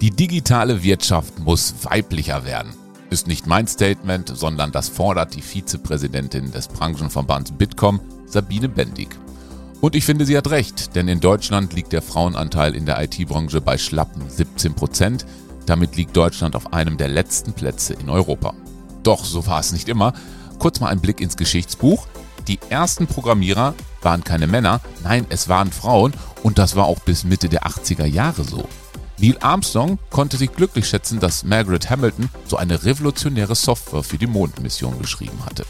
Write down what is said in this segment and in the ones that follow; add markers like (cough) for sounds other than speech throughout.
Die digitale Wirtschaft muss weiblicher werden. Ist nicht mein Statement, sondern das fordert die Vizepräsidentin des Branchenverbands Bitkom, Sabine Bendig. Und ich finde, sie hat recht, denn in Deutschland liegt der Frauenanteil in der IT-Branche bei schlappen 17 Prozent. Damit liegt Deutschland auf einem der letzten Plätze in Europa. Doch so war es nicht immer. Kurz mal ein Blick ins Geschichtsbuch. Die ersten Programmierer waren keine Männer, nein, es waren Frauen und das war auch bis Mitte der 80er Jahre so. Neil Armstrong konnte sich glücklich schätzen, dass Margaret Hamilton so eine revolutionäre Software für die Mondmission geschrieben hatte.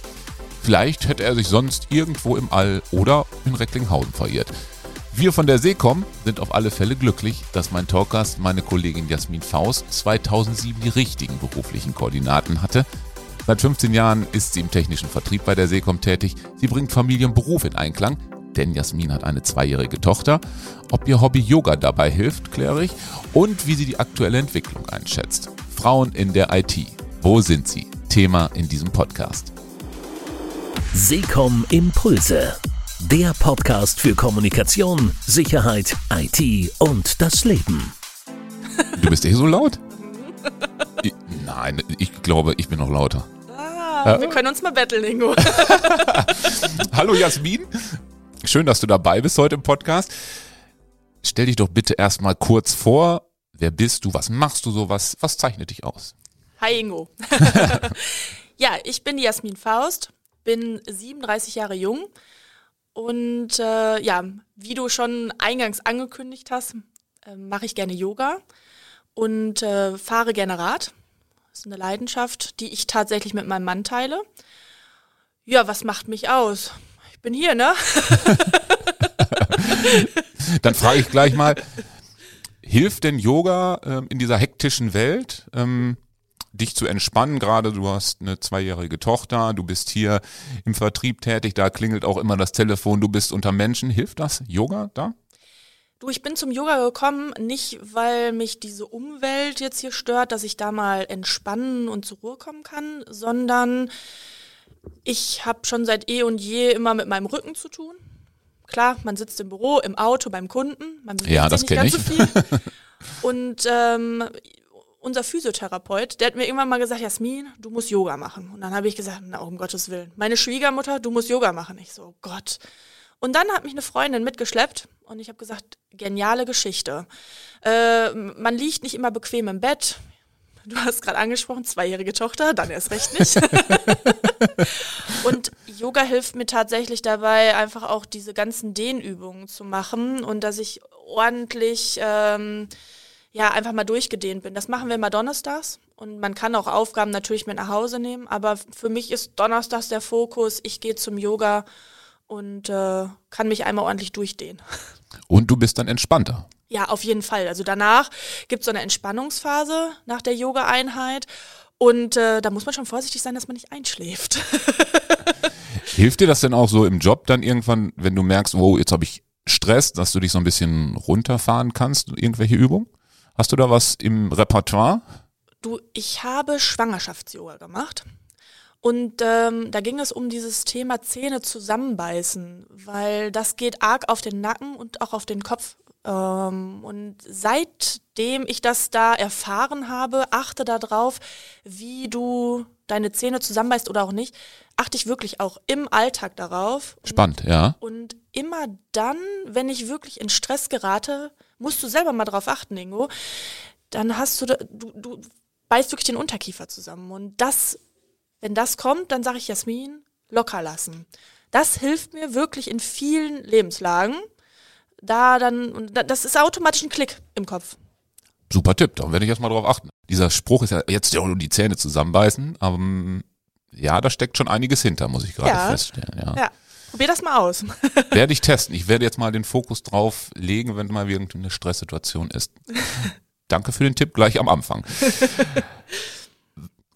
Vielleicht hätte er sich sonst irgendwo im All oder in Recklinghausen verirrt. Wir von der Seekom sind auf alle Fälle glücklich, dass mein Talkgast, meine Kollegin Jasmin Faust, 2007 die richtigen beruflichen Koordinaten hatte. Seit 15 Jahren ist sie im technischen Vertrieb bei der Seekom tätig. Sie bringt Familie und Beruf in Einklang, denn Jasmin hat eine zweijährige Tochter. Ob ihr Hobby Yoga dabei hilft, kläre ich. Und wie sie die aktuelle Entwicklung einschätzt. Frauen in der IT. Wo sind sie? Thema in diesem Podcast. Seekom Impulse. Der Podcast für Kommunikation, Sicherheit, IT und das Leben. Du bist eh so laut? Ich, nein, ich glaube, ich bin noch lauter. Ah, wir können uns mal betteln, Ingo. (laughs) Hallo Jasmin. Schön, dass du dabei bist heute im Podcast. Stell dich doch bitte erstmal kurz vor. Wer bist du? Was machst du so? Was, was zeichnet dich aus? Hi Ingo. (laughs) ja, ich bin Jasmin Faust, bin 37 Jahre jung und äh, ja, wie du schon eingangs angekündigt hast, äh, mache ich gerne Yoga und äh, fahre gerne Rad. Das ist eine Leidenschaft, die ich tatsächlich mit meinem Mann teile. Ja, was macht mich aus? Bin hier, ne? (laughs) Dann frage ich gleich mal, hilft denn Yoga ähm, in dieser hektischen Welt? Ähm, dich zu entspannen. Gerade du hast eine zweijährige Tochter, du bist hier im Vertrieb tätig, da klingelt auch immer das Telefon, du bist unter Menschen. Hilft das Yoga da? Du, ich bin zum Yoga gekommen, nicht weil mich diese Umwelt jetzt hier stört, dass ich da mal entspannen und zur Ruhe kommen kann, sondern ich habe schon seit eh und je immer mit meinem Rücken zu tun. Klar, man sitzt im Büro, im Auto, beim Kunden, man bewegt Ja, das nicht ganz kenn so viel. (laughs) Und ähm, unser Physiotherapeut, der hat mir irgendwann mal gesagt, Jasmin, du musst Yoga machen. Und dann habe ich gesagt, na, um Gottes Willen. Meine Schwiegermutter, du musst Yoga machen. Ich so, oh Gott. Und dann hat mich eine Freundin mitgeschleppt und ich habe gesagt, geniale Geschichte. Äh, man liegt nicht immer bequem im Bett. Du hast gerade angesprochen, zweijährige Tochter, dann erst recht nicht. (laughs) und Yoga hilft mir tatsächlich dabei, einfach auch diese ganzen Dehnübungen zu machen und dass ich ordentlich ähm, ja einfach mal durchgedehnt bin. Das machen wir immer donnerstags und man kann auch Aufgaben natürlich mit nach Hause nehmen, aber für mich ist donnerstags der Fokus, ich gehe zum Yoga und äh, kann mich einmal ordentlich durchdehnen. Und du bist dann entspannter. Ja, auf jeden Fall. Also danach gibt es so eine Entspannungsphase nach der Yoga-Einheit. Und äh, da muss man schon vorsichtig sein, dass man nicht einschläft. (laughs) Hilft dir das denn auch so im Job dann irgendwann, wenn du merkst, wow, jetzt habe ich Stress, dass du dich so ein bisschen runterfahren kannst, irgendwelche Übungen? Hast du da was im Repertoire? Du, ich habe Schwangerschafts-Yoga gemacht. Und ähm, da ging es um dieses Thema Zähne zusammenbeißen, weil das geht arg auf den Nacken und auch auf den Kopf. Ähm, und seitdem ich das da erfahren habe, achte darauf, wie du deine Zähne zusammenbeißt oder auch nicht, achte ich wirklich auch im Alltag darauf. Spannend, ja. Und immer dann, wenn ich wirklich in Stress gerate, musst du selber mal drauf achten, Ingo. Dann hast du, da, du, du beißt wirklich den Unterkiefer zusammen. Und das, wenn das kommt, dann sage ich Jasmin, locker lassen. Das hilft mir wirklich in vielen Lebenslagen. Da dann, das ist automatisch ein Klick im Kopf. Super Tipp, da werde ich erstmal drauf achten. Dieser Spruch ist ja jetzt ja nur die Zähne zusammenbeißen, aber mm, ja, da steckt schon einiges hinter, muss ich gerade Ja. feststellen. Ja. Ja, probier das mal aus. (laughs) Werde ich testen. Ich werde jetzt mal den Fokus drauf legen, wenn mal irgendeine Stresssituation ist. (laughs) Danke für den Tipp gleich am Anfang. (laughs)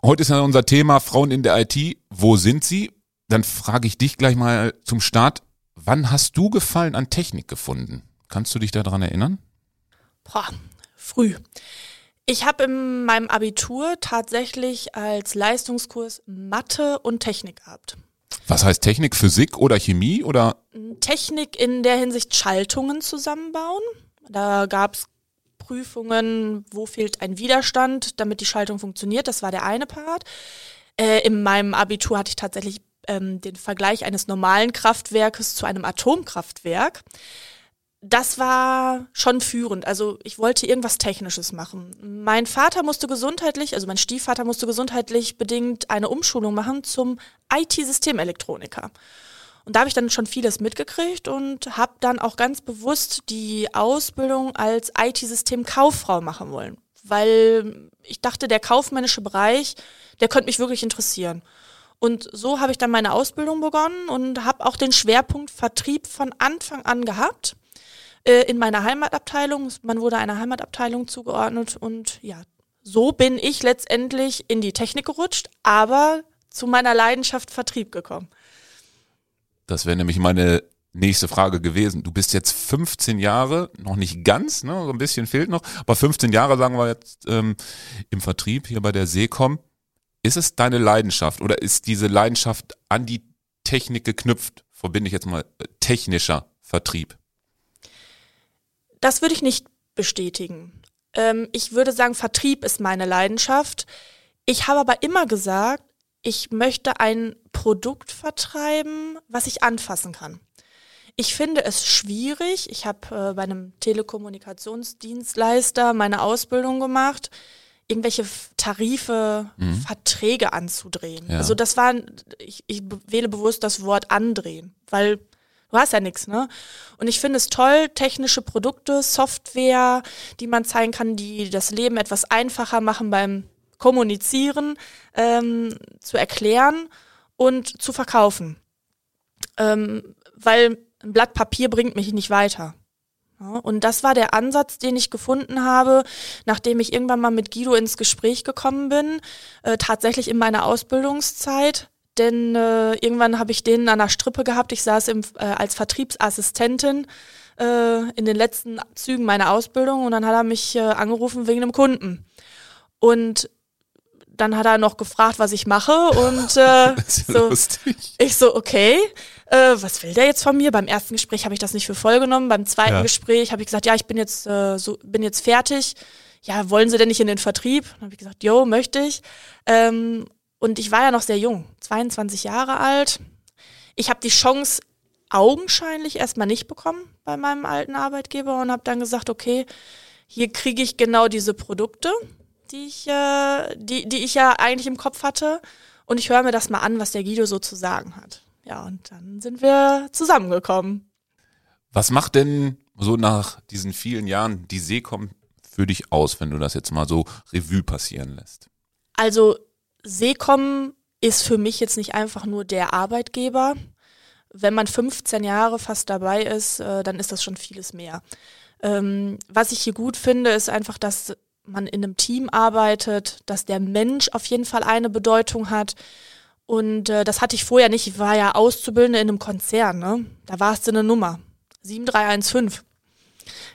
Heute ist ja unser Thema Frauen in der IT. Wo sind sie? Dann frage ich dich gleich mal zum Start. Wann hast du Gefallen an Technik gefunden? Kannst du dich daran erinnern? Boah, früh. Ich habe in meinem Abitur tatsächlich als Leistungskurs Mathe und Technik gehabt. Was heißt Technik? Physik oder Chemie oder? Technik in der Hinsicht Schaltungen zusammenbauen. Da gab's Testprüfungen, wo fehlt ein Widerstand, damit die Schaltung funktioniert. Das war der eine Part. Äh, in meinem Abitur hatte ich tatsächlich ähm, den Vergleich eines normalen Kraftwerkes zu einem Atomkraftwerk. Das war schon führend. Also ich wollte irgendwas Technisches machen. Mein Vater musste gesundheitlich, also mein Stiefvater musste gesundheitlich bedingt eine Umschulung machen zum IT-Systemelektroniker. Und da habe ich dann schon vieles mitgekriegt und habe dann auch ganz bewusst die Ausbildung als IT-System-Kauffrau machen wollen, weil ich dachte, der kaufmännische Bereich, der könnte mich wirklich interessieren. Und so habe ich dann meine Ausbildung begonnen und habe auch den Schwerpunkt Vertrieb von Anfang an gehabt äh, in meiner Heimatabteilung. Man wurde einer Heimatabteilung zugeordnet und ja, so bin ich letztendlich in die Technik gerutscht, aber zu meiner Leidenschaft Vertrieb gekommen. Das wäre nämlich meine nächste Frage gewesen. Du bist jetzt 15 Jahre, noch nicht ganz, ne, so ein bisschen fehlt noch, aber 15 Jahre sagen wir jetzt ähm, im Vertrieb hier bei der Seecom. Ist es deine Leidenschaft oder ist diese Leidenschaft an die Technik geknüpft? Verbinde ich jetzt mal äh, technischer Vertrieb. Das würde ich nicht bestätigen. Ähm, ich würde sagen, Vertrieb ist meine Leidenschaft. Ich habe aber immer gesagt, ich möchte ein Produkt vertreiben, was ich anfassen kann. Ich finde es schwierig. Ich habe äh, bei einem Telekommunikationsdienstleister meine Ausbildung gemacht, irgendwelche Tarife, mhm. Verträge anzudrehen. Ja. Also das war, ich, ich wähle bewusst das Wort andrehen, weil du hast ja nichts, ne? Und ich finde es toll, technische Produkte, Software, die man zeigen kann, die das Leben etwas einfacher machen beim Kommunizieren, ähm, zu erklären und zu verkaufen. Ähm, weil ein Blatt Papier bringt mich nicht weiter. Ja, und das war der Ansatz, den ich gefunden habe, nachdem ich irgendwann mal mit Guido ins Gespräch gekommen bin, äh, tatsächlich in meiner Ausbildungszeit. Denn äh, irgendwann habe ich den an der Strippe gehabt. Ich saß im, äh, als Vertriebsassistentin äh, in den letzten Zügen meiner Ausbildung und dann hat er mich äh, angerufen wegen einem Kunden. Und dann hat er noch gefragt, was ich mache und (laughs) äh, so, ich so, okay, äh, was will der jetzt von mir? Beim ersten Gespräch habe ich das nicht für voll genommen, beim zweiten ja. Gespräch habe ich gesagt, ja, ich bin jetzt äh, so, bin jetzt fertig. Ja, wollen Sie denn nicht in den Vertrieb? Dann habe ich gesagt, jo, möchte ich. Ähm, und ich war ja noch sehr jung, 22 Jahre alt. Ich habe die Chance augenscheinlich erstmal nicht bekommen bei meinem alten Arbeitgeber und habe dann gesagt, okay, hier kriege ich genau diese Produkte die ich, äh, die, die ich ja eigentlich im Kopf hatte. Und ich höre mir das mal an, was der Guido so zu sagen hat. Ja, und dann sind wir zusammengekommen. Was macht denn so nach diesen vielen Jahren die Seekom für dich aus, wenn du das jetzt mal so Revue passieren lässt? Also Seekom ist für mich jetzt nicht einfach nur der Arbeitgeber. Wenn man 15 Jahre fast dabei ist, äh, dann ist das schon vieles mehr. Ähm, was ich hier gut finde, ist einfach, dass man in einem Team arbeitet, dass der Mensch auf jeden Fall eine Bedeutung hat. Und äh, das hatte ich vorher nicht. Ich war ja Auszubildende in einem Konzern. Ne? Da war es eine Nummer. 7315.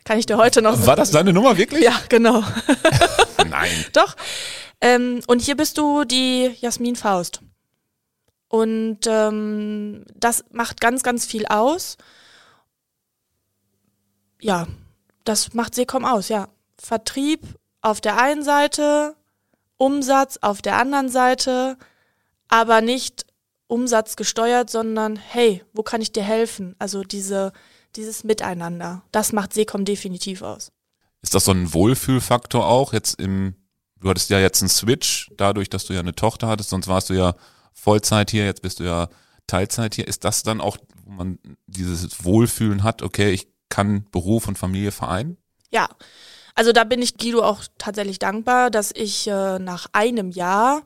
Kann ich dir heute noch sagen. War das deine Nummer wirklich? Ja, genau. (laughs) Nein. Doch. Ähm, und hier bist du die Jasmin Faust. Und ähm, das macht ganz, ganz viel aus. Ja, das macht Seekom aus, ja. Vertrieb auf der einen Seite, Umsatz auf der anderen Seite, aber nicht Umsatz gesteuert, sondern hey, wo kann ich dir helfen? Also diese, dieses Miteinander, das macht Seekom definitiv aus. Ist das so ein Wohlfühlfaktor auch jetzt im, du hattest ja jetzt einen Switch, dadurch, dass du ja eine Tochter hattest, sonst warst du ja Vollzeit hier, jetzt bist du ja Teilzeit hier. Ist das dann auch, wo man dieses Wohlfühlen hat, okay, ich kann Beruf und Familie vereinen? Ja, also da bin ich Guido auch tatsächlich dankbar, dass ich äh, nach einem Jahr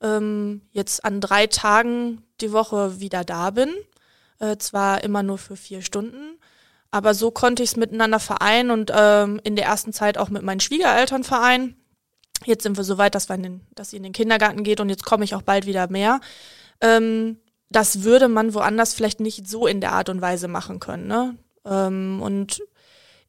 ähm, jetzt an drei Tagen die Woche wieder da bin. Äh, zwar immer nur für vier Stunden, aber so konnte ich es miteinander vereinen und ähm, in der ersten Zeit auch mit meinen Schwiegereltern vereinen. Jetzt sind wir so weit, dass, wir den, dass sie in den Kindergarten geht und jetzt komme ich auch bald wieder mehr. Ähm, das würde man woanders vielleicht nicht so in der Art und Weise machen können. Ne? Ähm, und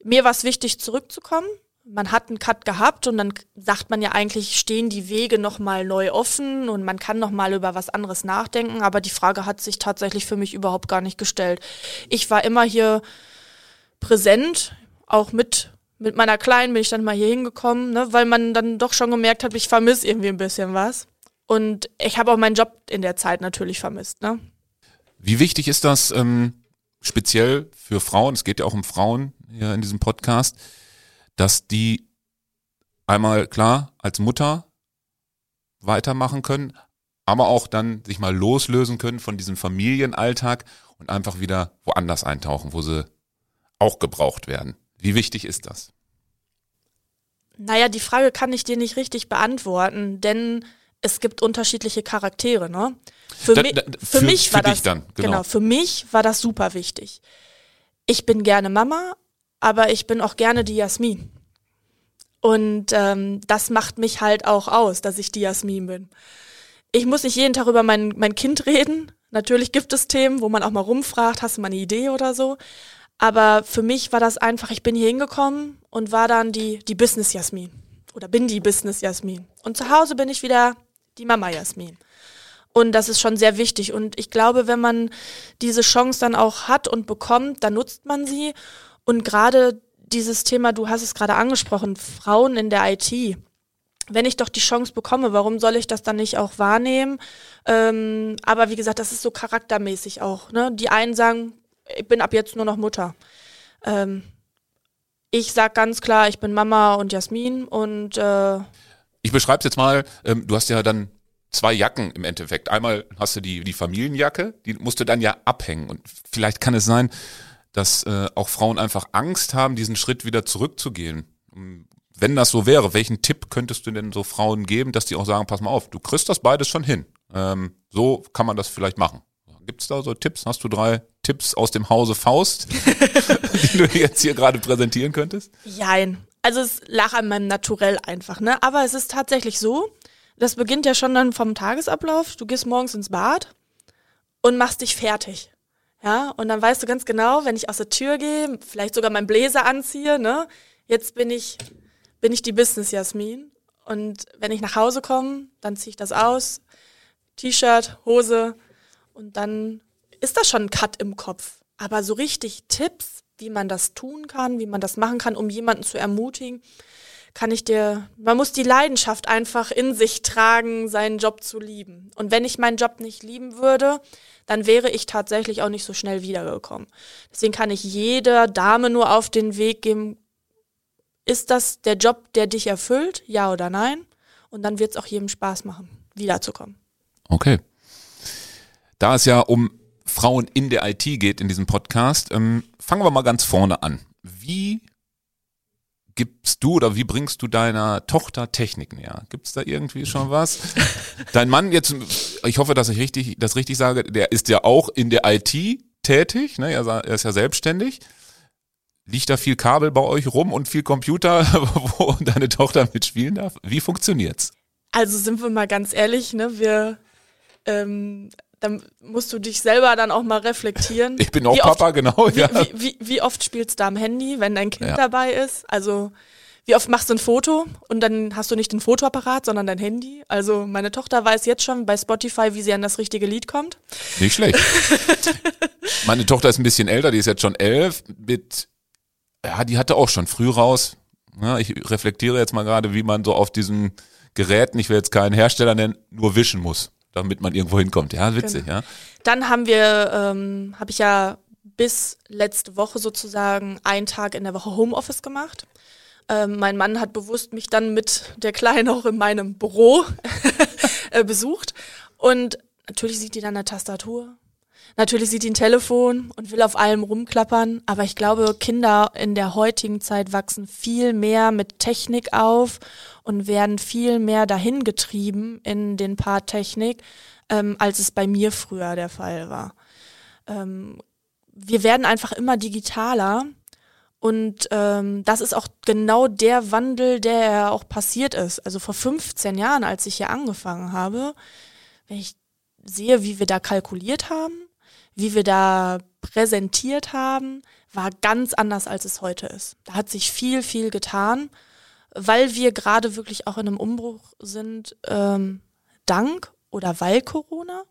mir war es wichtig, zurückzukommen man hat einen Cut gehabt und dann sagt man ja eigentlich, stehen die Wege nochmal neu offen und man kann nochmal über was anderes nachdenken, aber die Frage hat sich tatsächlich für mich überhaupt gar nicht gestellt. Ich war immer hier präsent, auch mit mit meiner Kleinen bin ich dann mal hier hingekommen, ne, weil man dann doch schon gemerkt hat, ich vermisse irgendwie ein bisschen was. Und ich habe auch meinen Job in der Zeit natürlich vermisst. Ne? Wie wichtig ist das ähm, speziell für Frauen, es geht ja auch um Frauen hier in diesem Podcast, dass die einmal klar als Mutter weitermachen können, aber auch dann sich mal loslösen können von diesem Familienalltag und einfach wieder woanders eintauchen, wo sie auch gebraucht werden. Wie wichtig ist das? Naja, die Frage kann ich dir nicht richtig beantworten, denn es gibt unterschiedliche Charaktere, ne? Für, Da- da- für, für- mich für war das dann, genau. für mich war das super wichtig. Ich bin gerne Mama, aber ich bin auch gerne die Jasmin. Und ähm, das macht mich halt auch aus, dass ich die Jasmin bin. Ich muss nicht jeden Tag über mein, mein Kind reden. Natürlich gibt es Themen, wo man auch mal rumfragt, hast du mal eine Idee oder so. Aber für mich war das einfach, ich bin hier hingekommen und war dann die, die Business Jasmin. Oder bin die Business Jasmin. Und zu Hause bin ich wieder die Mama Jasmin. Und das ist schon sehr wichtig. Und ich glaube, wenn man diese Chance dann auch hat und bekommt, dann nutzt man sie. Und gerade dieses Thema, du hast es gerade angesprochen, Frauen in der IT. Wenn ich doch die Chance bekomme, warum soll ich das dann nicht auch wahrnehmen? Ähm, aber wie gesagt, das ist so charaktermäßig auch. Ne? Die einen sagen, ich bin ab jetzt nur noch Mutter. Ähm, ich sag ganz klar, ich bin Mama und Jasmin und äh, Ich beschreibe es jetzt mal, ähm, du hast ja dann zwei Jacken im Endeffekt. Einmal hast du die, die Familienjacke, die musst du dann ja abhängen. Und vielleicht kann es sein, dass äh, auch Frauen einfach Angst haben, diesen Schritt wieder zurückzugehen. Ähm, Wenn das so wäre, welchen Tipp könntest du denn so Frauen geben, dass die auch sagen, pass mal auf, du kriegst das beides schon hin. Ähm, so kann man das vielleicht machen. Gibt's da so Tipps? Hast du drei Tipps aus dem Hause Faust, (laughs) die du jetzt hier gerade präsentieren könntest? Jein. Also es lag an meinem Naturell einfach, ne? Aber es ist tatsächlich so, das beginnt ja schon dann vom Tagesablauf. Du gehst morgens ins Bad und machst dich fertig. Ja, und dann weißt du ganz genau, wenn ich aus der Tür gehe, vielleicht sogar meinen Bläser anziehe, ne? Jetzt bin ich, bin ich die Business Jasmin. Und wenn ich nach Hause komme, dann ziehe ich das aus. T-Shirt, Hose. Und dann ist das schon ein Cut im Kopf. Aber so richtig Tipps, wie man das tun kann, wie man das machen kann, um jemanden zu ermutigen, kann ich dir, man muss die Leidenschaft einfach in sich tragen, seinen Job zu lieben. Und wenn ich meinen Job nicht lieben würde, dann wäre ich tatsächlich auch nicht so schnell wiedergekommen. Deswegen kann ich jeder Dame nur auf den Weg geben, ist das der Job, der dich erfüllt, ja oder nein? Und dann wird es auch jedem Spaß machen, wiederzukommen. Okay. Da es ja um Frauen in der IT geht in diesem Podcast, ähm, fangen wir mal ganz vorne an. Wie gibst du oder wie bringst du deiner Tochter Technik näher? Gibt es da irgendwie schon was? (laughs) Dein Mann jetzt, ich hoffe, dass ich richtig, das richtig sage, der ist ja auch in der IT tätig, ne? er, ist ja selbstständig. Liegt da viel Kabel bei euch rum und viel Computer, (laughs) wo deine Tochter mitspielen darf? Wie funktioniert's? Also sind wir mal ganz ehrlich, ne? Wir, ähm, dann musst du dich selber dann auch mal reflektieren. (laughs) Ich bin auch Wie oft- Papa, genau. Wie, ja. wie, wie, wie oft spielst du am Handy, wenn dein Kind Ja. dabei ist? Also wie oft machst du ein Foto und dann hast du nicht den Fotoapparat, sondern dein Handy? Also meine Tochter weiß jetzt schon bei Spotify, wie sie an das richtige Lied kommt. Nicht schlecht. (laughs) Meine Tochter ist ein bisschen älter, die ist jetzt schon elf. Mit, ja, die hatte auch schon früh raus. Ja, ich reflektiere jetzt mal gerade, wie man so auf diesen Geräten, ich will jetzt keinen Hersteller nennen, nur wischen muss, damit man irgendwo hinkommt. Ja, witzig, ja. Dann haben wir, ähm, habe ich ja bis letzte Woche sozusagen einen Tag in der Woche Homeoffice gemacht. Ähm, mein Mann hat bewusst mich dann mit der Kleinen auch in meinem Büro (laughs) äh, besucht. Und natürlich sieht die dann eine Tastatur. Natürlich sieht ein Telefon und will auf allem rumklappern. Aber ich glaube, Kinder in der heutigen Zeit wachsen viel mehr mit Technik auf und werden viel mehr dahin getrieben in den Part Technik, ähm, als es bei mir früher der Fall war. Ähm, wir werden einfach immer digitaler und ähm, das ist auch genau der Wandel, der auch passiert ist. Also vor 15 Jahren, als ich hier angefangen habe, wenn ich sehe, wie wir da kalkuliert haben, wie wir da präsentiert haben, war ganz anders, als es heute ist. Da hat sich viel, viel getan, weil wir gerade wirklich auch in einem Umbruch sind, ähm, dank oder weil Corona.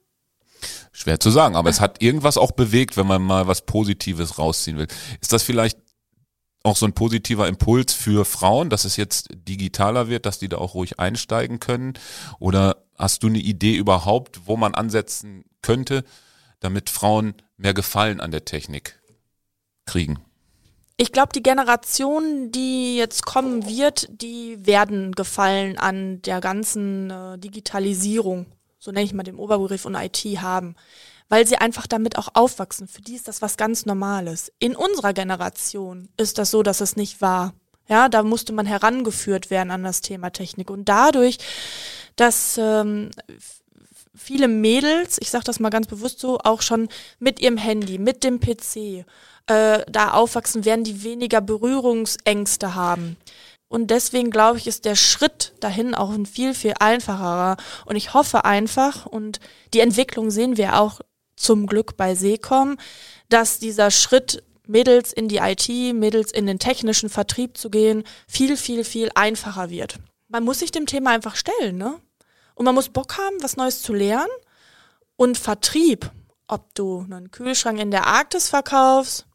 Schwer zu sagen, aber es hat irgendwas auch bewegt, wenn man mal was Positives rausziehen will. Ist das vielleicht auch so ein positiver Impuls für Frauen, dass es jetzt digitaler wird, dass die da auch ruhig einsteigen können? Oder hast du eine Idee überhaupt, wo man ansetzen könnte, damit Frauen mehr Gefallen an der Technik kriegen? Ich glaube, die Generation, die jetzt kommen wird, die werden Gefallen an der ganzen äh, Digitalisierung, so nenne ich mal den Oberbegriff und IT haben, weil sie einfach damit auch aufwachsen. Für die ist das was ganz Normales. In unserer Generation ist das so, dass es nicht war. Ja, da musste man herangeführt werden an das Thema Technik. Und dadurch, dass ähm, viele Mädels, ich sage das mal ganz bewusst so, auch schon mit ihrem Handy, mit dem PC äh, da aufwachsen, werden die weniger Berührungsängste haben. Und deswegen glaube ich, ist der Schritt dahin auch ein viel, viel einfacherer. Und ich hoffe einfach, und die Entwicklung sehen wir auch zum Glück bei Seecom, dass dieser Schritt Mädels in die IT, Mädels in den technischen Vertrieb zu gehen, viel, viel, viel einfacher wird. Man muss sich dem Thema einfach stellen, ne? Und man muss Bock haben, was Neues zu lernen. Und Vertrieb, ob du einen Kühlschrank in der Arktis verkaufst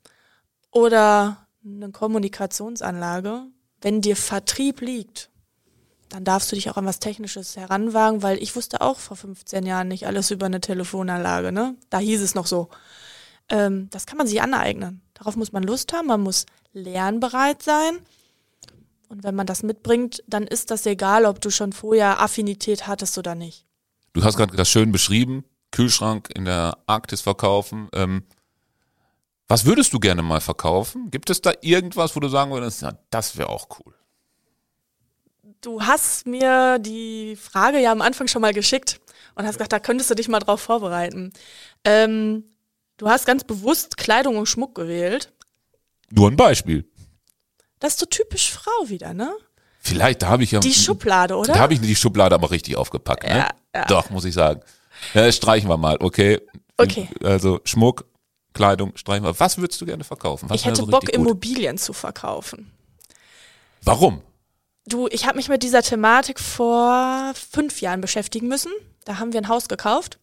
oder eine Kommunikationsanlage, wenn dir Vertrieb liegt, dann darfst du dich auch an was Technisches heranwagen, weil ich wusste auch vor 15 Jahren nicht alles über eine Telefonanlage, ne? Da hieß es noch so. Ähm, das kann man sich aneignen. Darauf muss man Lust haben, man muss lernbereit sein. Und wenn man das mitbringt, dann ist das egal, ob du schon vorher Affinität hattest oder nicht. Du hast gerade das schön beschrieben, Kühlschrank in der Arktis verkaufen. Ähm, was würdest du gerne mal verkaufen? Gibt es da irgendwas, wo du sagen würdest, ja, das wäre auch cool? Du hast mir die Frage ja am Anfang schon mal geschickt und hast gesagt, da könntest du dich mal drauf vorbereiten. Ähm, du hast ganz bewusst Kleidung und Schmuck gewählt. Nur ein Beispiel. Das ist so typisch Frau wieder, ne? Vielleicht, da habe ich ja. Die Schublade, oder? Da habe ich die Schublade aber richtig aufgepackt, ne? Ja, ja. Doch, muss ich sagen. Ja, streichen wir mal, okay. Okay. Also Schmuck, Kleidung, streichen wir. Was würdest du gerne verkaufen? Was ich hätte so Bock? Immobilien zu verkaufen. Warum? Du, ich habe mich mit dieser Thematik vor fünf Jahren beschäftigen müssen. Da haben wir ein Haus gekauft.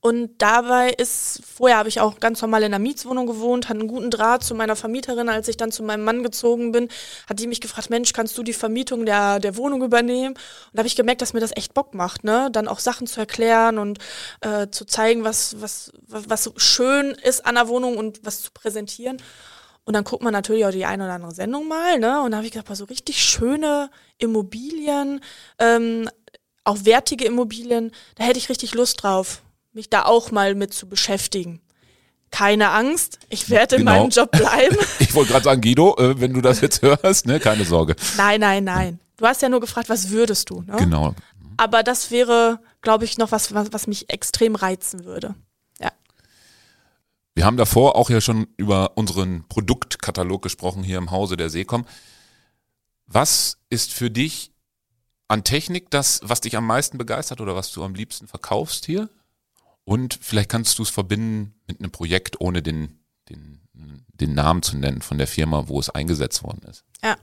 Und dabei ist, vorher habe ich auch ganz normal in einer Mietswohnung gewohnt, hatte einen guten Draht zu meiner Vermieterin. Als ich dann zu meinem Mann gezogen bin, hat die mich gefragt, Mensch, kannst du die Vermietung der, der Wohnung übernehmen? Und da habe ich gemerkt, dass mir das echt Bock macht, ne? Dann auch Sachen zu erklären und äh, zu zeigen, was, was, was, schön ist an der Wohnung und was zu präsentieren. Und dann guckt man natürlich auch die eine oder andere Sendung mal, ne? Und da habe ich gedacht, boah, so richtig schöne Immobilien, ähm, auch wertige Immobilien, da hätte ich richtig Lust drauf, mich da auch mal mit zu beschäftigen. Keine Angst, ich werde in Genau. meinem Job bleiben. (laughs) Ich wollte gerade sagen, Guido, äh, wenn du das jetzt hörst, ne, keine Sorge. nein, nein, nein. Du hast ja nur gefragt, was würdest du, ne? Genau. Aber das wäre, glaube ich, noch was, was, was mich extrem reizen würde. Ja. Wir haben davor auch ja schon über unseren Produktkatalog gesprochen hier im Hause der Seekom. Was ist für dich an Technik das, was dich am meisten begeistert oder was du am liebsten verkaufst hier? Und vielleicht kannst du es verbinden mit einem Projekt, ohne den, den, den Namen zu nennen von der Firma, wo es eingesetzt worden ist. Ja.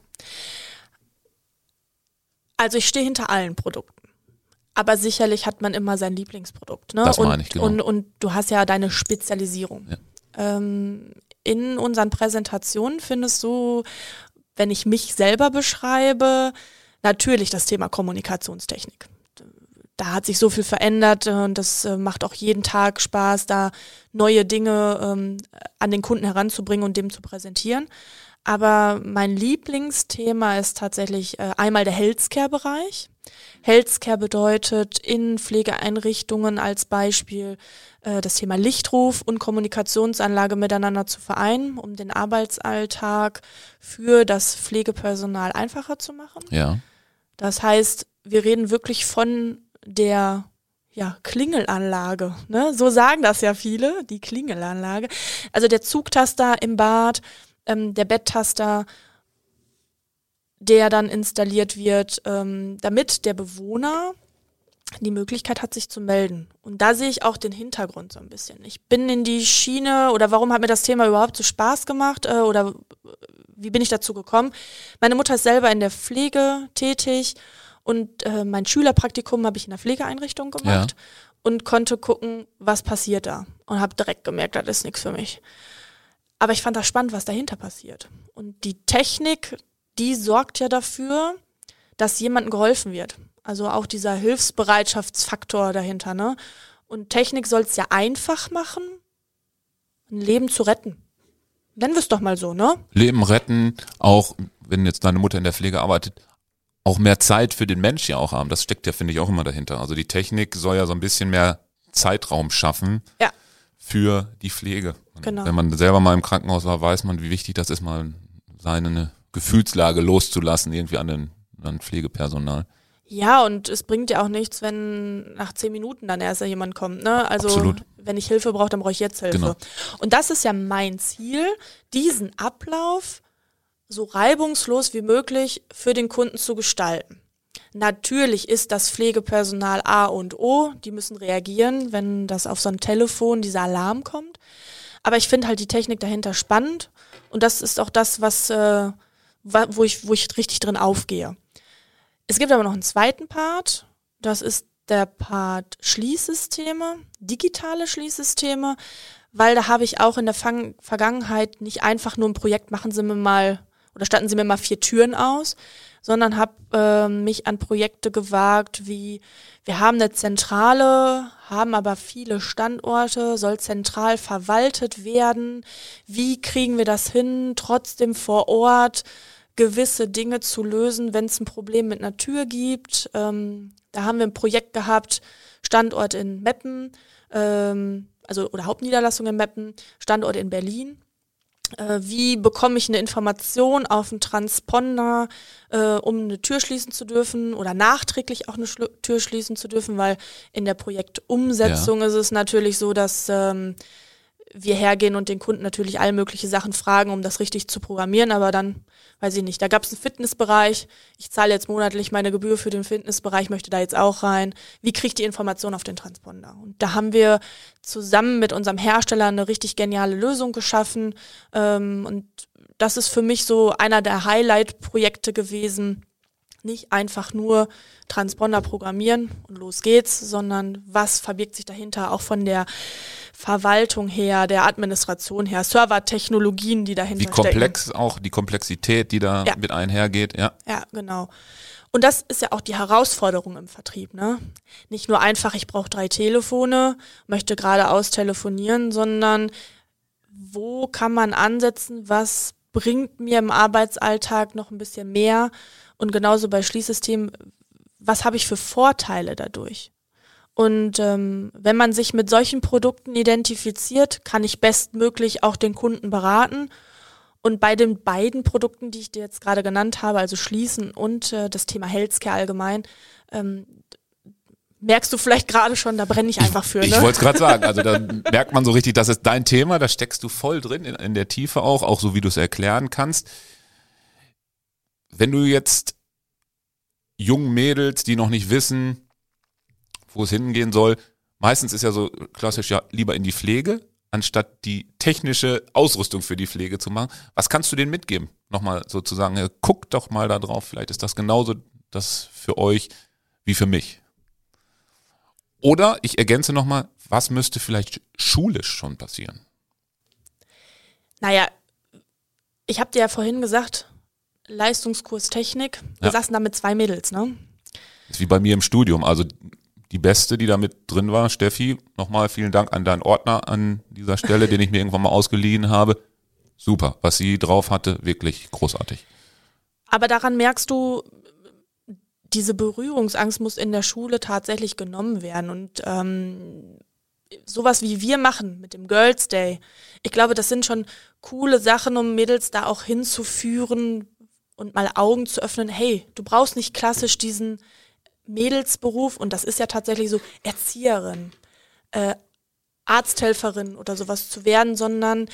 Also ich stehe hinter allen Produkten. Aber sicherlich hat man immer sein Lieblingsprodukt. Ne? Das und, meine ich, genau. und, und du hast ja deine Spezialisierung. Ja. Ähm, in unseren Präsentationen findest du, wenn ich mich selber beschreibe, natürlich das Thema Kommunikationstechnik. Da hat sich so viel verändert und das äh, macht auch jeden Tag Spaß, da neue Dinge ähm, an den Kunden heranzubringen und dem zu präsentieren. Aber mein Lieblingsthema ist tatsächlich äh, einmal der Healthcare-Bereich. Healthcare bedeutet in Pflegeeinrichtungen als Beispiel äh, das Thema Lichtruf und Kommunikationsanlage miteinander zu vereinen, um den Arbeitsalltag für das Pflegepersonal einfacher zu machen. Ja. Das heißt, wir reden wirklich von der ja, Klingelanlage. Ne? So sagen das ja viele, die Klingelanlage. Also der Zugtaster im Bad, ähm, der Betttaster, der dann installiert wird, ähm, damit der Bewohner die Möglichkeit hat, sich zu melden. Und da sehe ich auch den Hintergrund so ein bisschen. Ich bin in die Schiene oder warum hat mir das Thema überhaupt so Spaß gemacht äh, oder wie bin ich dazu gekommen? Meine Mutter ist selber in der Pflege tätig und äh, mein Schülerpraktikum habe ich in der Pflegeeinrichtung gemacht Ja. und konnte gucken, was passiert da. Und habe direkt gemerkt, das ist nichts für mich. Aber ich fand das spannend, was dahinter passiert. Und die Technik, die sorgt ja dafür, dass jemandem geholfen wird. Also auch dieser Hilfsbereitschaftsfaktor dahinter, ne? Und Technik soll es ja einfach machen, ein Leben zu retten. Nennen wir es doch mal so, ne? Leben retten, auch wenn jetzt deine Mutter in der Pflege arbeitet, auch mehr Zeit für den Mensch ja auch haben. Das steckt ja, finde ich, auch immer dahinter. Also die Technik soll ja so ein bisschen mehr Zeitraum schaffen Ja. für die Pflege. Genau. Wenn man selber mal im Krankenhaus war, weiß man, wie wichtig das ist, mal seine Gefühlslage loszulassen, irgendwie an den an Pflegepersonal. Ja, und es bringt ja auch nichts, wenn nach zehn Minuten dann erst jemand kommt, ne? Also Absolut. wenn ich Hilfe brauche, dann brauche ich jetzt Hilfe. Genau. Und das ist ja mein Ziel, diesen Ablauf so reibungslos wie möglich für den Kunden zu gestalten. Natürlich ist das Pflegepersonal A und O, die müssen reagieren, wenn das auf so ein Telefon dieser Alarm kommt. Aber ich finde halt die Technik dahinter spannend und das ist auch das, was, äh, wo, ich, wo ich richtig drin aufgehe. Es gibt aber noch einen zweiten Part, das ist der Part Schließsysteme, digitale Schließsysteme, weil da habe ich auch in der Vergangenheit nicht einfach nur ein Projekt, machen Sie mir mal oder statten Sie mir mal vier Türen aus, sondern habe äh, mich an Projekte gewagt, wie wir haben eine Zentrale, haben aber viele Standorte, soll zentral verwaltet werden. Wie kriegen wir das hin, trotzdem vor Ort gewisse Dinge zu lösen, wenn es ein Problem mit einer Tür gibt? Ähm, da haben wir ein Projekt gehabt, Standort in Meppen, ähm, also oder Hauptniederlassung in Meppen, Standort in Berlin wie bekomme ich eine Information auf einen Transponder, äh, um eine Tür schließen zu dürfen oder nachträglich auch eine Schlu Tür schließen zu dürfen, weil in der Projektumsetzung ist es natürlich so, dass ähm, wir hergehen und den Kunden natürlich all mögliche Sachen fragen, um das richtig zu programmieren, aber dann, weiß ich nicht, da gab es einen Fitnessbereich, ich zahle jetzt monatlich meine Gebühr für den Fitnessbereich, möchte da jetzt auch rein. Wie kriege ich die Information auf den Transponder? Und da haben wir zusammen mit unserem Hersteller eine richtig geniale Lösung geschaffen ähm, und das ist für mich so einer der Highlight-Projekte gewesen, nicht einfach nur Transponder programmieren und los geht's, sondern was verbirgt sich dahinter, auch von der Verwaltung her, der Administration her, Servertechnologien, die dahinter Wie komplex auch die Komplexität, die da Ja. mit einhergeht, ja. stecken. Ja, genau. Und das ist ja auch die Herausforderung im Vertrieb, ne? Nicht nur einfach, ich brauche drei Telefone, möchte geradeaus telefonieren, sondern wo kann man ansetzen, was bringt mir im Arbeitsalltag noch ein bisschen mehr und genauso bei Schließsystemen, was habe ich für Vorteile dadurch? Und ähm, wenn man sich mit solchen Produkten identifiziert, kann ich bestmöglich auch den Kunden beraten. Und bei den beiden Produkten, die ich dir jetzt gerade genannt habe, also Schließen und äh, das Thema Healthcare allgemein, ähm, merkst du vielleicht gerade schon, da brenne ich einfach für. Ich ne? wollte es gerade sagen, also da (laughs) merkt man so richtig, das ist dein Thema, da steckst du voll drin, in, in der Tiefe auch, auch so wie du es erklären kannst. Wenn du jetzt jungen Mädels, die noch nicht wissen, wo es hingehen soll, meistens ist ja so klassisch ja lieber in die Pflege, anstatt die technische Ausrüstung für die Pflege zu machen. Was kannst du denen mitgeben? Nochmal sozusagen, ja, guckt doch mal da drauf, vielleicht ist das genauso das für euch wie für mich. Oder ich ergänze nochmal, was müsste vielleicht schulisch schon passieren? Naja, ich habe dir ja vorhin gesagt, Leistungskurs Technik. Wir Ja. saßen da mit zwei Mädels, ne? ist wie bei mir im Studium. Also die beste, die da mit drin war, Steffi, nochmal vielen Dank an deinen Ordner an dieser Stelle, den ich mir irgendwann mal ausgeliehen habe. Super, was sie drauf hatte, wirklich großartig. Aber daran merkst du, diese Berührungsangst muss in der Schule tatsächlich genommen werden. Und ähm, sowas wie wir machen mit dem Girls Day, ich glaube, das sind schon coole Sachen, um Mädels da auch hinzuführen und mal Augen zu öffnen. Hey, du brauchst nicht klassisch diesen Mädelsberuf, und das ist ja tatsächlich so, Erzieherin, äh, Arzthelferin oder sowas zu werden, sondern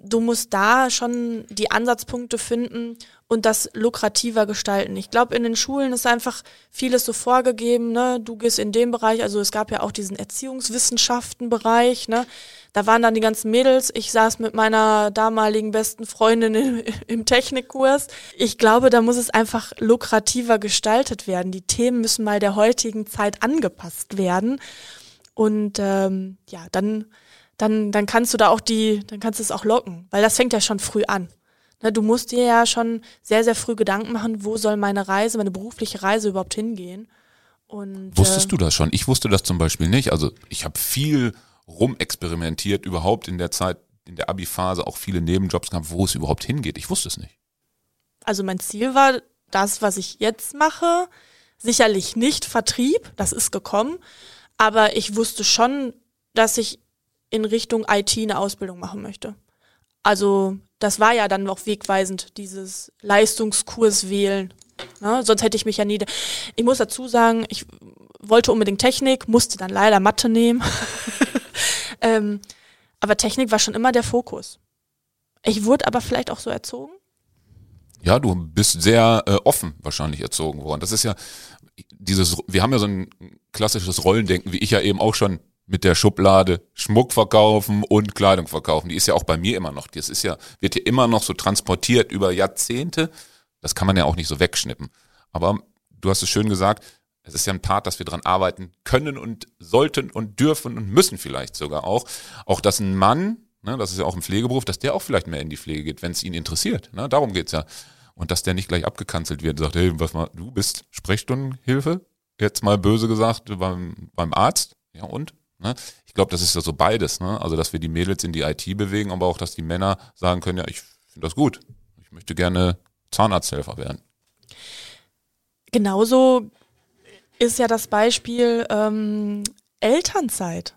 du musst da schon die Ansatzpunkte finden und das lukrativer gestalten. Ich glaube, in den Schulen ist einfach vieles so vorgegeben, ne? Du gehst in den Bereich, also es gab ja auch diesen Erziehungswissenschaften-Bereich, ne? Da waren dann die ganzen Mädels. Ich saß mit meiner damaligen besten Freundin im, im Technikkurs. Ich glaube, da muss es einfach lukrativer gestaltet werden. Die Themen müssen mal der heutigen Zeit angepasst werden. Und ähm, ja, dann dann, dann kannst du da auch die, dann kannst du es auch locken, weil das fängt ja schon früh an. Ne, du musst dir ja schon sehr, sehr früh Gedanken machen, wo soll meine Reise, meine berufliche Reise überhaupt hingehen. Und, Wusstest äh, du das schon? Ich wusste das zum Beispiel nicht. Also ich habe viel rumexperimentiert, überhaupt in der Zeit, in der Abi-Phase auch viele Nebenjobs gehabt, wo es überhaupt hingeht. Ich wusste es nicht. Also mein Ziel war das, was ich jetzt mache. Sicherlich nicht Vertrieb, das ist gekommen. Aber ich wusste schon, dass ich in Richtung IT eine Ausbildung machen möchte. Also das war ja dann auch wegweisend, dieses Leistungskurs wählen. Ne? Sonst hätte ich mich ja nie. Ich muss dazu sagen, ich wollte unbedingt Technik, musste dann leider Mathe nehmen. (laughs) ähm, aber Technik war schon immer der Fokus. Ich wurde aber vielleicht auch so erzogen. Ja, du bist sehr äh, offen wahrscheinlich erzogen worden. Das ist ja dieses, wir haben ja so ein klassisches Rollendenken, wie ich ja eben auch schon mit der Schublade Schmuck verkaufen und Kleidung verkaufen. Die ist ja auch bei mir immer noch. Das ist ja, wird ja immer noch so transportiert über Jahrzehnte. Das kann man ja auch nicht so wegschnippen. Aber du hast es schön gesagt, es ist ja ein Part, dass wir dran arbeiten können und sollten und dürfen und müssen vielleicht sogar auch. Auch dass ein Mann, ne, das ist ja auch ein Pflegeberuf, dass der auch vielleicht mehr in die Pflege geht, wenn es ihn interessiert. Ne? Darum geht's ja. Und dass der nicht gleich abgekanzelt wird und sagt, hey, was mal, du bist Sprechstundenhilfe, jetzt mal böse gesagt, beim, beim Arzt. Ja, und? Ne? Ich glaube, das ist ja so beides. Ne? Also, dass wir die Mädels in die IT bewegen, aber auch, dass die Männer sagen können, ja, ich finde das gut. Ich möchte gerne Zahnarzthelfer werden. Genauso ist ja das Beispiel ähm, Elternzeit.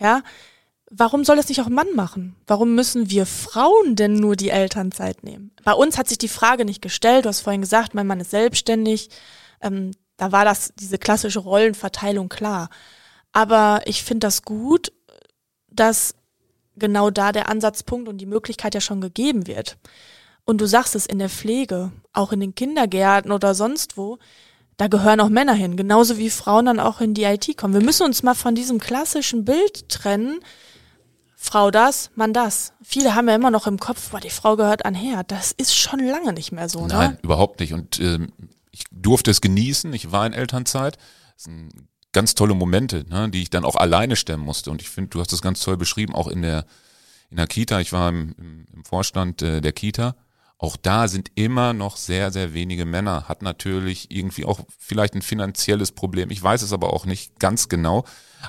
Ja, warum soll das nicht auch ein Mann machen? Warum müssen wir Frauen denn nur die Elternzeit nehmen? Bei uns hat sich die Frage nicht gestellt. Du hast vorhin gesagt, mein Mann ist selbstständig. Ähm, da war das diese klassische Rollenverteilung klar. Aber ich finde das gut, dass genau da der Ansatzpunkt und die Möglichkeit ja schon gegeben wird. Und du sagst es in der Pflege, auch in den Kindergärten oder sonst wo, da gehören auch Männer hin, genauso wie Frauen dann auch in die IT kommen. Wir müssen uns mal von diesem klassischen Bild trennen. Frau das, Mann das. Viele haben ja immer noch im Kopf, boah, die Frau gehört an Herd. Das ist schon lange nicht mehr so, ne? Nein, überhaupt nicht. Und ähm, ich durfte es genießen. Ich war in Elternzeit. Das sind ganz tolle Momente, ne, die ich dann auch alleine stemmen musste. Und ich finde, du hast das ganz toll beschrieben, auch in der in der Kita. Ich war im, im, im Vorstand äh, der Kita auch da sind immer noch sehr, sehr wenige Männer. Hat natürlich irgendwie auch vielleicht ein finanzielles Problem. Ich weiß es aber auch nicht ganz genau.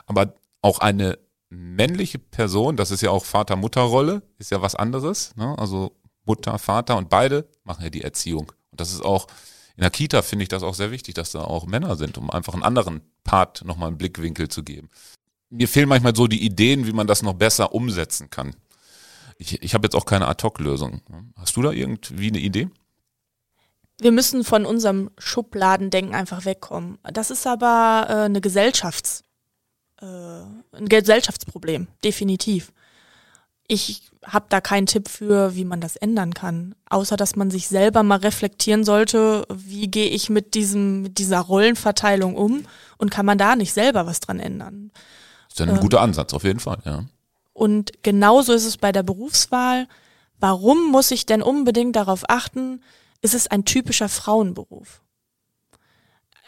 Aber auch eine männliche Person, das ist ja auch Vater-Mutter-Rolle, ist ja was anderes. Ne? Also Mutter, Vater und beide machen ja die Erziehung. Und das ist auch, in der Kita finde ich das auch sehr wichtig, dass da auch Männer sind, um einfach einen anderen Part nochmal einen Blickwinkel zu geben. Mir fehlen manchmal so die Ideen, wie man das noch besser umsetzen kann. Ich, ich habe jetzt auch keine Ad-Hoc-Lösung. Hast du da irgendwie eine Idee? Wir müssen von unserem Schubladendenken einfach wegkommen. Das ist aber äh, eine Gesellschafts, äh, ein Gesellschaftsproblem, definitiv. Ich habe da keinen Tipp für, wie man das ändern kann, außer dass man sich selber mal reflektieren sollte, wie gehe ich mit diesem mit dieser Rollenverteilung um und kann man da nicht selber was dran ändern? Das ist ja ein ähm, guter Ansatz auf jeden Fall, ja. Und genauso ist es bei der Berufswahl. Warum muss ich denn unbedingt darauf achten, ist es ein typischer Frauenberuf?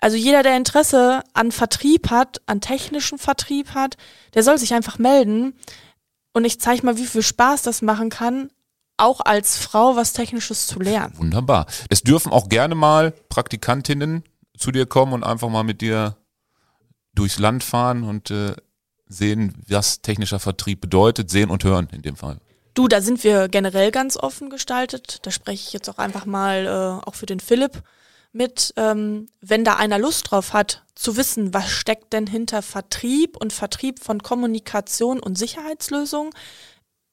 Also jeder, der Interesse an Vertrieb hat, an technischen Vertrieb hat, der soll sich einfach melden. Und ich zeige mal, wie viel Spaß das machen kann, auch als Frau was Technisches zu lernen. Wunderbar. Es dürfen auch gerne mal Praktikantinnen zu dir kommen und einfach mal mit dir durchs Land fahren und äh, sehen, was technischer Vertrieb bedeutet, sehen und hören in dem Fall. Du, da sind wir generell ganz offen gestaltet. Da spreche ich jetzt auch einfach mal äh, auch für den Philipp mit, ähm, wenn da einer Lust drauf hat, zu wissen, was steckt denn hinter Vertrieb und Vertrieb von Kommunikation und Sicherheitslösungen,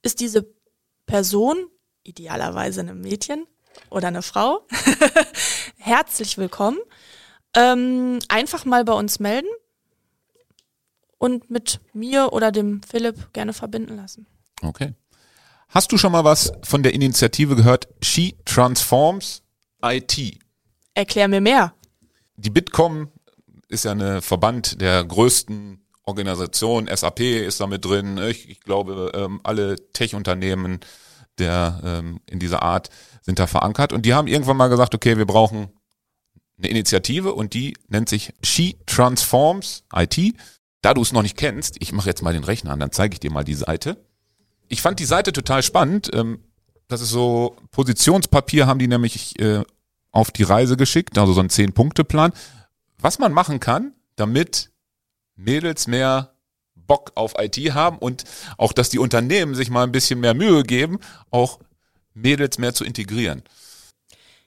ist diese Person, idealerweise ein Mädchen oder eine Frau, (laughs) herzlich willkommen. Ähm, einfach mal bei uns melden und mit mir oder dem Philipp gerne verbinden lassen. Okay. Hast du schon mal was von der Initiative gehört? She Transforms IT. Erklär mir mehr. Die Bitkom ist ja eine Verband der größten Organisationen. SAP ist da mit drin. Ich, ich glaube, ähm, alle Tech-Unternehmen der ähm, in dieser Art sind da verankert. Und die haben irgendwann mal gesagt, okay, wir brauchen eine Initiative und die nennt sich She Transforms IT. Da du es noch nicht kennst, ich mache jetzt mal den Rechner an, dann zeige ich dir mal die Seite. Ich fand die Seite total spannend. Ähm, das ist so Positionspapier haben die nämlich äh, auf die Reise geschickt, also so ein Zehn-Punkte-Plan. Was man machen kann, damit Mädels mehr Bock auf IT haben und auch, dass die Unternehmen sich mal ein bisschen mehr Mühe geben, auch Mädels mehr zu integrieren.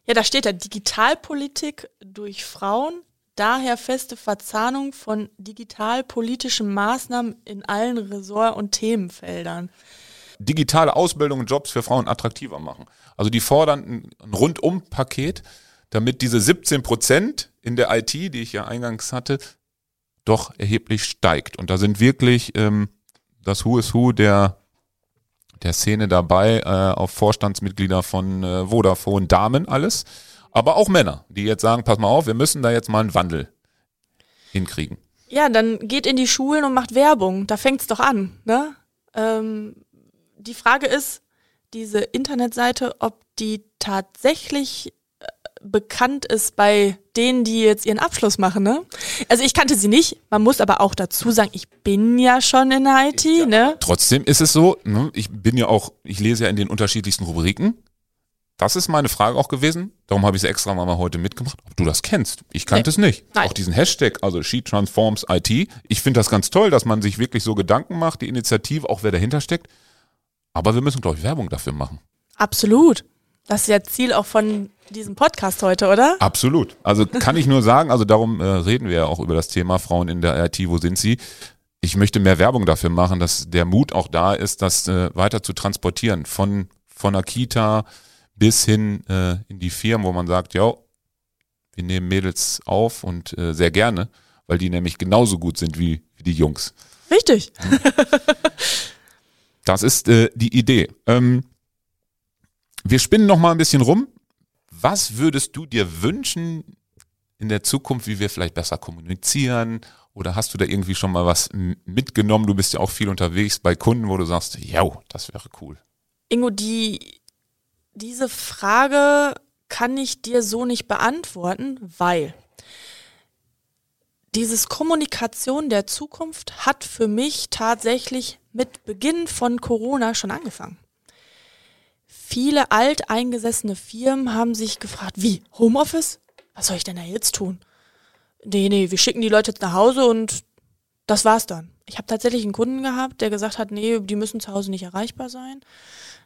Ja, da steht ja Digitalpolitik durch Frauen, daher feste Verzahnung von digitalpolitischen Maßnahmen in allen Ressort- und Themenfeldern. Digitale Ausbildung und Jobs für Frauen attraktiver machen. Also die fordern ein Rundum-Paket, damit diese 17 Prozent in der IT, die ich ja eingangs hatte, doch erheblich steigt. Und da sind wirklich ähm, das Who is Who der, der Szene dabei, äh, auf Vorstandsmitglieder von äh, Vodafone, Damen alles, aber auch Männer, die jetzt sagen, pass mal auf, wir müssen da jetzt mal einen Wandel hinkriegen. Ja, dann geht in die Schulen und macht Werbung. Da fängt's doch an. Ne? Ähm, die Frage ist, diese Internetseite, ob die tatsächlich bekannt ist bei denen, die jetzt ihren Abschluss machen, ne? Also ich kannte sie nicht, man muss aber auch dazu sagen, ich bin ja schon in der IT, ja, ne? Trotzdem ist es so, ne? ich bin ja auch, ich lese ja in den unterschiedlichsten Rubriken. Das ist meine Frage auch gewesen. Darum habe ich es extra mal heute mitgemacht, ob du das kennst. Ich kannte nee. es nicht. Nein. Auch diesen Hashtag, also She Transforms IT. Ich finde das ganz toll, dass man sich wirklich so Gedanken macht, die Initiative, auch wer dahinter steckt. Aber wir müssen, glaube ich, Werbung dafür machen. Absolut. Das ist ja Ziel auch von diesem Podcast heute, oder? Absolut. Also kann ich nur sagen, also darum äh, reden wir ja auch über das Thema Frauen in der IT, wo sind sie? Ich möchte mehr Werbung dafür machen, dass der Mut auch da ist, das äh, weiter zu transportieren. Von, von der Kita bis hin äh, in die Firmen, wo man sagt, ja, wir nehmen Mädels auf und äh, sehr gerne, weil die nämlich genauso gut sind wie, wie die Jungs. Richtig. Das ist äh, die Idee. Ähm, wir spinnen noch mal ein bisschen rum. Was würdest du dir wünschen in der Zukunft, wie wir vielleicht besser kommunizieren? Oder hast du da irgendwie schon mal was mitgenommen? Du bist ja auch viel unterwegs bei Kunden, wo du sagst, ja, das wäre cool. Ingo, die, diese Frage kann ich dir so nicht beantworten, weil dieses Kommunikation der Zukunft hat für mich tatsächlich mit Beginn von Corona schon angefangen. Viele alteingesessene Firmen haben sich gefragt, wie, Homeoffice? Was soll ich denn da jetzt tun? Nee, nee, wir schicken die Leute jetzt nach Hause und das war's dann. Ich habe tatsächlich einen Kunden gehabt, der gesagt hat, nee, die müssen zu Hause nicht erreichbar sein.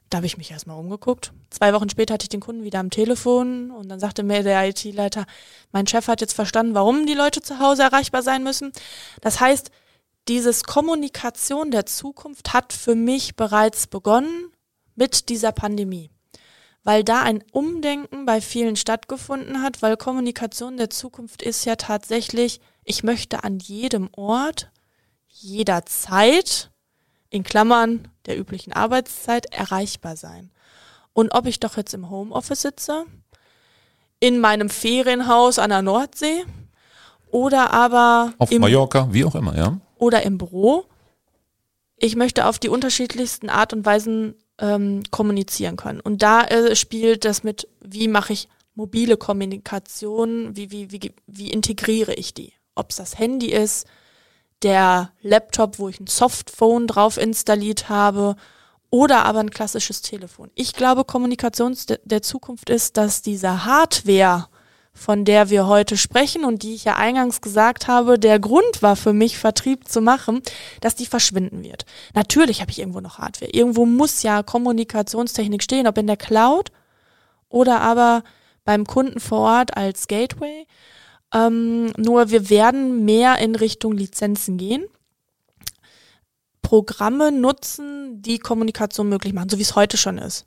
Da habe ich mich erstmal umgeguckt. Zwei Wochen später hatte ich den Kunden wieder am Telefon und dann sagte mir der IT-Leiter, mein Chef hat jetzt verstanden, warum die Leute zu Hause erreichbar sein müssen. Das heißt, dieses Kommunikation der Zukunft hat für mich bereits begonnen mit dieser Pandemie. Weil da ein Umdenken bei vielen stattgefunden hat, weil Kommunikation der Zukunft ist ja tatsächlich, ich möchte an jedem Ort, jederzeit, in Klammern der üblichen Arbeitszeit, erreichbar sein. Und ob ich doch jetzt im Homeoffice sitze, in meinem Ferienhaus an der Nordsee oder aber auf im, Mallorca, wie auch immer, ja. Oder im Büro. Ich möchte auf die unterschiedlichsten Art und Weisen ähm, kommunizieren können. Und da äh, spielt das mit, wie mache ich mobile Kommunikation, wie, wie, wie, wie integriere ich die? Ob es das Handy ist, der Laptop, wo ich ein Softphone drauf installiert habe oder aber ein klassisches Telefon. Ich glaube, Kommunikation der Zukunft ist, dass diese Hardware von der wir heute sprechen und die ich ja eingangs gesagt habe, der Grund war für mich, Vertrieb zu machen, dass die verschwinden wird. Natürlich habe ich irgendwo noch Hardware. Irgendwo muss ja Kommunikationstechnik stehen, ob in der Cloud oder aber beim Kunden vor Ort als Gateway. Ähm, nur wir werden mehr in Richtung Lizenzen gehen. Programme nutzen, die Kommunikation möglich machen, so wie es heute schon ist.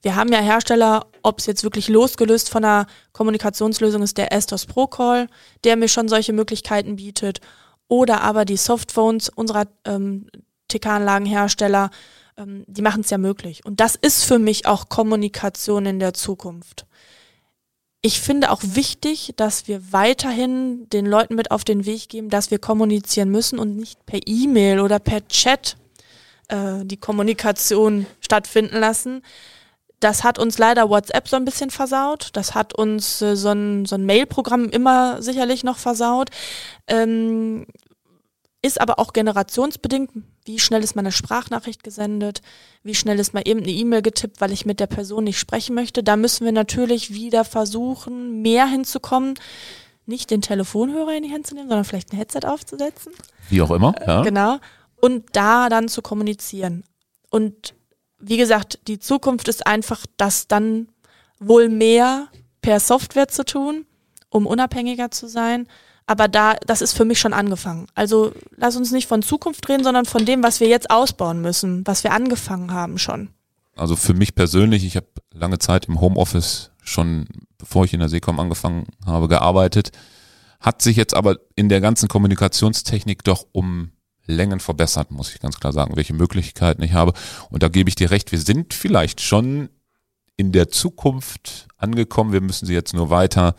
Wir haben ja Hersteller, ob es jetzt wirklich losgelöst von einer Kommunikationslösung ist, der Estos Procall, der mir schon solche Möglichkeiten bietet, oder aber die Softphones unserer ähm, TK-Anlagenhersteller, ähm, die machen es ja möglich. Und das ist für mich auch Kommunikation in der Zukunft. Ich finde auch wichtig, dass wir weiterhin den Leuten mit auf den Weg geben, dass wir kommunizieren müssen und nicht per E-Mail oder per Chat äh, die Kommunikation stattfinden lassen, das hat uns leider WhatsApp so ein bisschen versaut. Das hat uns äh, so ein, so ein Mail-Programm immer sicherlich noch versaut. Ähm, ist aber auch generationsbedingt. Wie schnell ist meine Sprachnachricht gesendet? Wie schnell ist mal eben eine E-Mail getippt, weil ich mit der Person nicht sprechen möchte? Da müssen wir natürlich wieder versuchen, mehr hinzukommen. Nicht den Telefonhörer in die Hand zu nehmen, sondern vielleicht ein Headset aufzusetzen. Wie auch immer, ja. Genau. Und da dann zu kommunizieren. Und wie gesagt, die Zukunft ist einfach, das dann wohl mehr per Software zu tun, um unabhängiger zu sein aber da, das ist für mich schon angefangen. Also lass uns nicht von Zukunft reden, sondern von dem, was wir jetzt ausbauen müssen, was wir angefangen haben schon. Also für mich persönlich, ich habe lange Zeit im Homeoffice schon, bevor ich in der Seekom angefangen habe, gearbeitet. Hat sich jetzt aber in der ganzen Kommunikationstechnik doch um Längen verbessert, muss ich ganz klar sagen, welche Möglichkeiten ich habe. Und da gebe ich dir recht, wir sind vielleicht schon in der Zukunft angekommen. Wir müssen sie jetzt nur weiter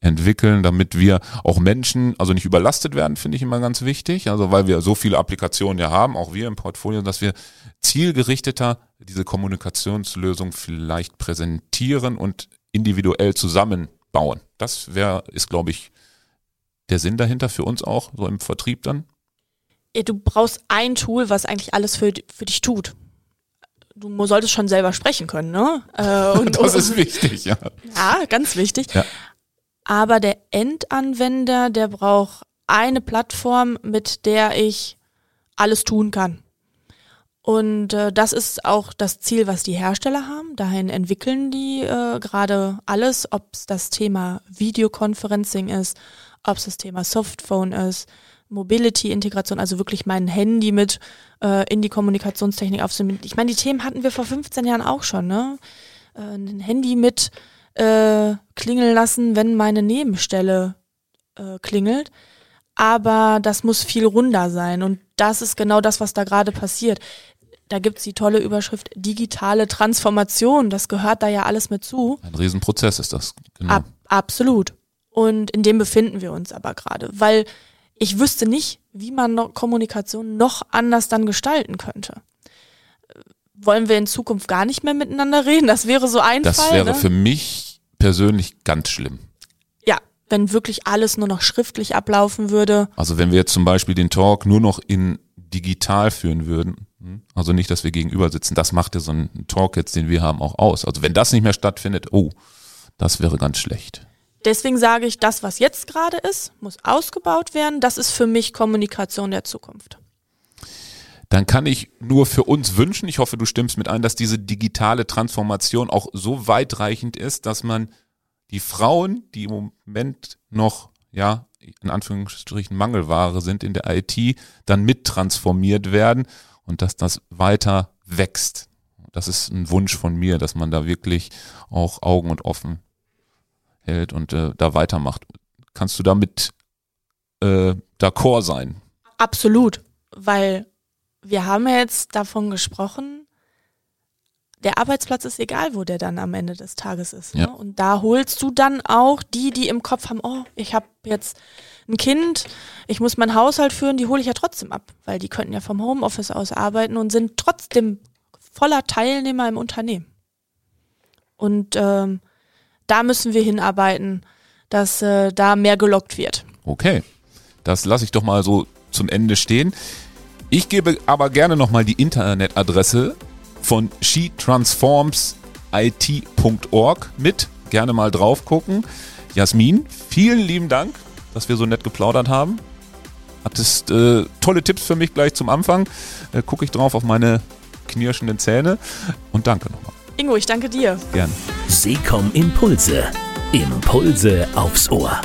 entwickeln, damit wir auch Menschen, also nicht überlastet werden, finde ich immer ganz wichtig. Also weil wir so viele Applikationen ja haben, auch wir im Portfolio, dass wir zielgerichteter diese Kommunikationslösung vielleicht präsentieren und individuell zusammenbauen. Das wäre, ist, glaube ich, der Sinn dahinter für uns auch, so im Vertrieb dann. Du brauchst ein Tool, was eigentlich alles für, für dich tut du solltest schon selber sprechen können, ne? Äh, (laughs) und, das ist wichtig, ja. Ja, ganz wichtig. Ja. Aber der Endanwender, der braucht eine Plattform, mit der ich alles tun kann. Und äh, das ist auch das Ziel, was die Hersteller haben. Dahin entwickeln die äh, gerade alles, ob es das Thema Videoconferencing ist, ob es das Thema Softphone ist, Mobility-Integration, also wirklich mein Handy mit äh, in die Kommunikationstechnik aufzunehmen. Ich meine, die Themen hatten wir vor 15 Jahren auch schon, ne? Äh, ein Handy mit äh, klingeln lassen, wenn meine Nebenstelle äh, klingelt. Aber das muss viel runder sein. Und das ist genau das, was da gerade passiert. Da gibt's die tolle Überschrift digitale Transformation. Das gehört da ja alles mit zu. Ein Riesenprozess ist das. Genau. Ab, absolut. Und in dem befinden wir uns aber gerade. Weil ich wüsste nicht, wie man noch Kommunikation noch anders dann gestalten könnte wollen wir in Zukunft gar nicht mehr miteinander reden? Das wäre so ein Das Fall, wäre ne? für mich persönlich ganz schlimm. Ja, wenn wirklich alles nur noch schriftlich ablaufen würde. Also wenn wir jetzt zum Beispiel den Talk nur noch in digital führen würden, hm, also nicht, dass wir gegenüber sitzen, das macht ja so einen Talk jetzt, den wir haben, auch aus. Also wenn das nicht mehr stattfindet, oh, das wäre ganz schlecht. Deswegen sage ich, das, was jetzt gerade ist, muss ausgebaut werden. Das ist für mich Kommunikation der Zukunft dann kann ich nur für uns wünschen, ich hoffe, du stimmst mit ein, dass diese digitale Transformation auch so weitreichend ist, dass man die Frauen, die im Moment noch, ja, in Anführungsstrichen Mangelware sind in der IT, dann mittransformiert werden und dass das weiter wächst. Das ist ein Wunsch von mir, dass man da wirklich auch Augen und offen hält und äh, da weitermacht. Kannst du damit äh, d'accord sein? Absolut, weil wir haben ja jetzt davon gesprochen, der Arbeitsplatz ist egal, wo der dann am Ende des Tages ist. Ne? Ja. Und da holst du dann auch die, die im Kopf haben, oh, ich habe jetzt ein Kind, ich muss meinen Haushalt führen, die hole ich ja trotzdem ab, weil die könnten ja vom Homeoffice aus arbeiten und sind trotzdem voller Teilnehmer im Unternehmen. Und ähm, da müssen wir hinarbeiten, dass äh, da mehr gelockt wird. Okay, das lasse ich doch mal so zum Ende stehen. Ich gebe aber gerne nochmal die Internetadresse von shetransformsit.org mit. Gerne mal drauf gucken. Jasmin, vielen lieben Dank, dass wir so nett geplaudert haben. Hattest äh, tolle Tipps für mich gleich zum Anfang. Äh, Gucke ich drauf auf meine knirschenden Zähne. Und danke nochmal. Ingo, ich danke dir. Gerne. Seekom Impulse. Impulse aufs Ohr.